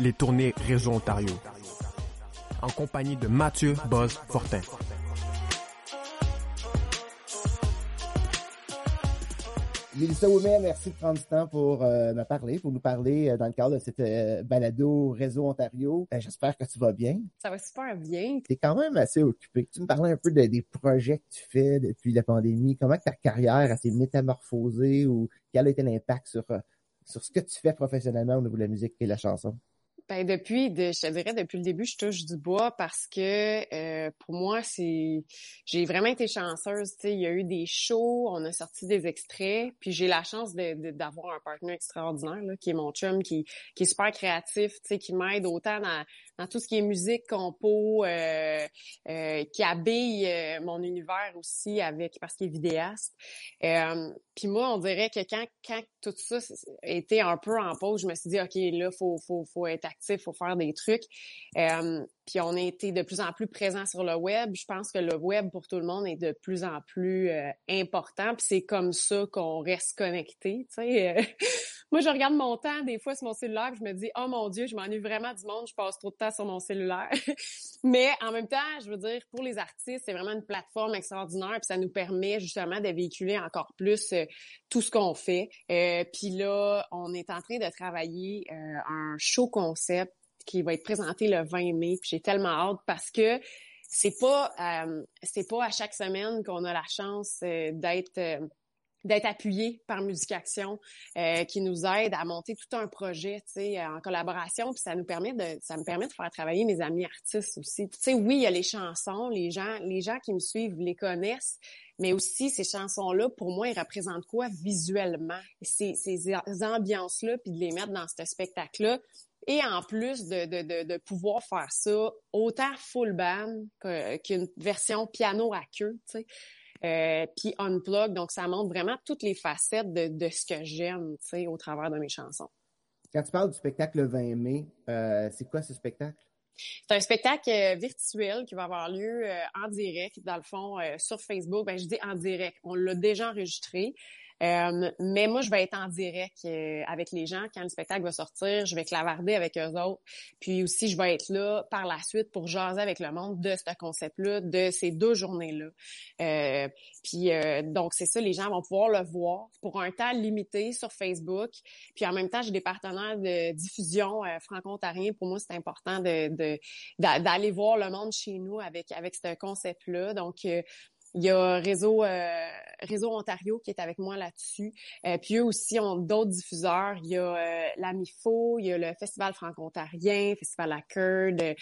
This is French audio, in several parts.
les tournées Réseau Ontario. En compagnie de Mathieu Boz Fortin. Mélissa Ouimet, merci de prendre du temps pour euh, me parler, pour nous parler euh, dans le cadre de cette euh, balado Réseau Ontario. J'espère que tu vas bien. Ça va super bien. Tu es quand même assez occupé. Tu me parlais un peu des projets que tu fais depuis la pandémie. Comment ta carrière s'est métamorphosée ou quel a été l'impact sur, sur ce que tu fais professionnellement au niveau de la musique et de la chanson? Ben depuis, de, je te dirais depuis le début, je touche du bois parce que euh, pour moi, c'est, j'ai vraiment été chanceuse. Tu sais, il y a eu des shows, on a sorti des extraits, puis j'ai la chance d'avoir un partenaire extraordinaire là, qui est mon chum, qui, qui est super créatif, tu sais, qui m'aide autant dans, dans tout ce qui est musique, compo, euh, euh, qui habille euh, mon univers aussi avec parce qu'il est vidéaste. Euh, puis moi, on dirait que quand, quand tout ça était un peu en pause, je me suis dit ok là, faut faut faut être actif, faut faire des trucs. Euh, puis on a été de plus en plus présent sur le web. Je pense que le web pour tout le monde est de plus en plus important. Puis c'est comme ça qu'on reste connecté. Tu sais, moi je regarde mon temps des fois sur mon cellulaire, je me dis oh mon dieu, je m'ennuie vraiment du monde, je passe trop de temps sur mon cellulaire. Mais en même temps, je veux dire pour les artistes, c'est vraiment une plateforme extraordinaire. Puis ça nous permet justement de véhiculer encore plus tout ce qu'on fait. Euh, puis là, on est en train de travailler euh, un show concept qui va être présenté le 20 mai. Puis j'ai tellement hâte parce que c'est pas euh, c'est pas à chaque semaine qu'on a la chance d'être d'être appuyé par Musique Action euh, qui nous aide à monter tout un projet, tu sais, en collaboration, puis ça nous permet de ça me permet de faire travailler mes amis artistes aussi. Tu sais, oui, il y a les chansons, les gens les gens qui me suivent les connaissent, mais aussi ces chansons-là, pour moi, ils représentent quoi visuellement? Ces, ces ambiances-là, puis de les mettre dans ce spectacle-là. Et en plus de, de, de, de, pouvoir faire ça autant full band qu'une version piano à queue, tu sais. Euh, puis unplug, donc ça montre vraiment toutes les facettes de, de ce que j'aime, tu sais, au travers de mes chansons. Quand tu parles du spectacle le 20 mai, euh, c'est quoi ce spectacle? C'est un spectacle euh, virtuel qui va avoir lieu euh, en direct, dans le fond, euh, sur Facebook. Ben, je dis en direct. On l'a déjà enregistré. Euh, mais moi, je vais être en direct euh, avec les gens quand le spectacle va sortir. Je vais clavarder avec eux autres. Puis aussi, je vais être là par la suite pour jaser avec le monde de ce concept-là, de ces deux journées-là. Euh, puis donc, c'est ça, les gens vont pouvoir le voir pour un temps limité sur Facebook. Puis en même temps, j'ai des partenaires de diffusion franco-ontariens. Pour moi, c'est important de d'aller voir le monde chez nous avec avec ce concept-là. Donc, il y a Réseau euh, Réseau Ontario qui est avec moi là-dessus. Euh, puis eux aussi ont d'autres diffuseurs. Il y a euh, l'AMIFO, il y a le Festival franco-ontarien, Festival à de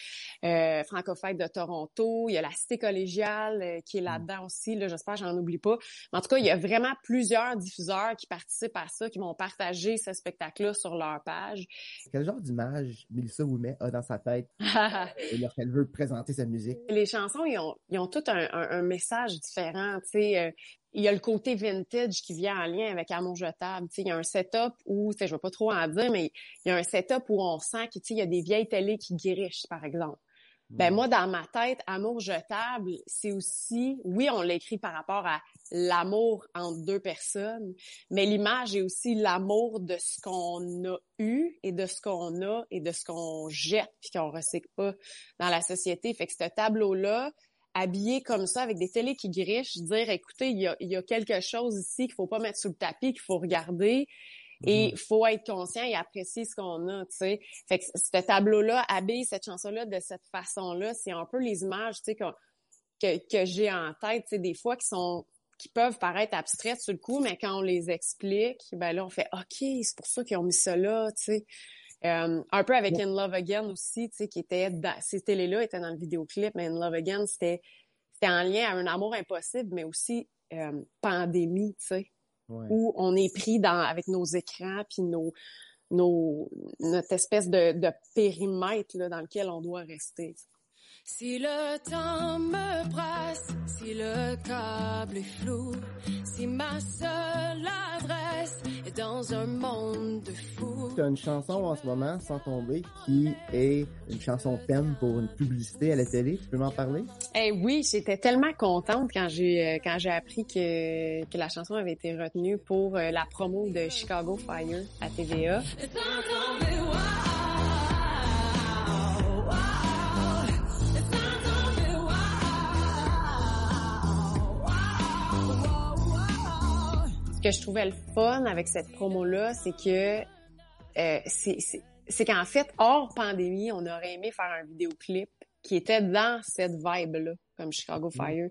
euh, de Toronto. Il y a la Cité collégiale euh, qui est mm. là-dedans aussi. Là, j'espère que j'en oublie pas. Mais en tout cas, il y a vraiment plusieurs diffuseurs qui participent à ça, qui vont partager ce spectacle-là sur leur page. Quel genre d'image Melissa Ouimet a dans sa tête lorsqu'elle veut présenter sa musique? Les chansons, ils ont, ils ont tout un, un, un message différent. Tu sais, euh, il y a le côté vintage qui vient en lien avec Amour jetable. Tu sais, il y a un setup où, tu sais, je vais pas trop en dire, mais il y a un setup où on sent qu'il y a des vieilles télés qui guérichent, par exemple. Ben mm. moi, dans ma tête, amour jetable, c'est aussi, oui, on l'écrit par rapport à l'amour entre deux personnes, mais l'image est aussi l'amour de ce qu'on a eu et de ce qu'on a et de ce qu'on jette puis qu'on recycle pas dans la société. Fait que ce tableau-là, habillé comme ça avec des télés qui grichent, dire écoutez, il y a, y a, quelque chose ici qu'il faut pas mettre sous le tapis, qu'il faut regarder et il mhm. faut être conscient et apprécier ce qu'on a, tu sais. Fait que ce tableau-là habille cette chanson-là de cette façon-là, c'est un peu les images, tu sais, que, que, que j'ai en tête, tu sais, des fois qui sont qui peuvent paraître abstraites sur le coup, mais quand on les explique, ben là, on fait OK, c'est pour ça qu'ils ont mis ça là, tu sais. Euh, un peu avec In Love Again aussi, tu sais, qui était dans, ces télé-là étaient dans le vidéoclip, mais In Love Again, c'était c'était en lien à un amour impossible, mais aussi euh, pandémie, tu sais, où on est pris dans avec nos écrans puis nos nos notre espèce de, de périmètre là, dans lequel on doit rester. Si le temps me presse, si le câble est flou, si ma est dans un monde de fous. Tu as une chanson en ce moment, Sans tomber, qui est une chanson thème pour une publicité à la télé. Tu peux m'en parler? Eh oui, j'étais tellement contente quand j'ai euh, quand j'ai appris que, que la chanson avait été retenue pour euh, la promo de Chicago Fire à TVA. Que je trouvais le fun avec cette promo-là, c'est que euh, c'est qu'en fait, hors pandémie, on aurait aimé faire un vidéoclip qui était dans cette vibe-là, comme Chicago Mm. Fire.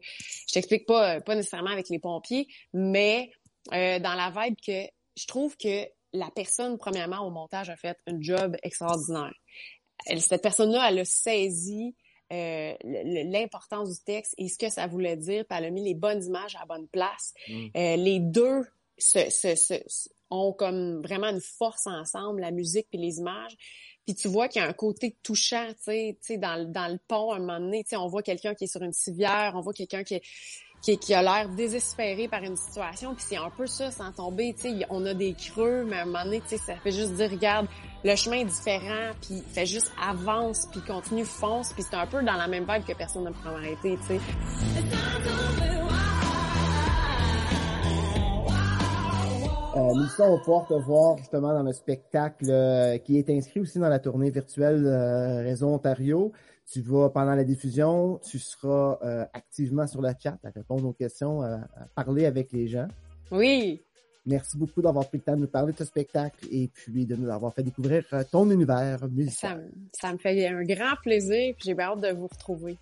Je t'explique pas, pas nécessairement avec les pompiers, mais euh, dans la vibe que je trouve que la personne, premièrement, au montage, a fait un job extraordinaire. Elle, cette personne-là, elle a saisi euh, l'importance du texte et ce que ça voulait dire, puis elle a mis les bonnes images à la bonne place. Mm. Euh, les deux se, se, se, ont comme vraiment une force ensemble, la musique puis les images. Puis tu vois qu'il y a un côté touchant, tu sais, dans, dans le pont, à un moment donné, tu sais, on voit quelqu'un qui est sur une civière, on voit quelqu'un qui qui, a l'air désespéré par une situation, puis c'est un peu ça, sans tomber, tu sais, on a des creux, mais à un moment donné, tu sais, ça fait juste dire, regarde, le chemin est différent, puis fait juste avance, puis continue, fonce, puis c'est un peu dans la même vibe que personne ne peut m'arrêter, tu sais. Euh, Mélissa, on va pouvoir te voir justement dans le spectacle euh, qui est inscrit aussi dans la tournée virtuelle euh, Réseau Ontario. Tu vas, pendant la diffusion, tu seras euh, activement sur le chat à répondre aux questions, euh, à parler avec les gens. Oui, Merci beaucoup d'avoir pris le temps de nous parler de ce spectacle et puis de nous avoir fait découvrir euh, ton univers musical. ça, me- ça me fait un grand plaisir, puis j'ai hâte de vous retrouver.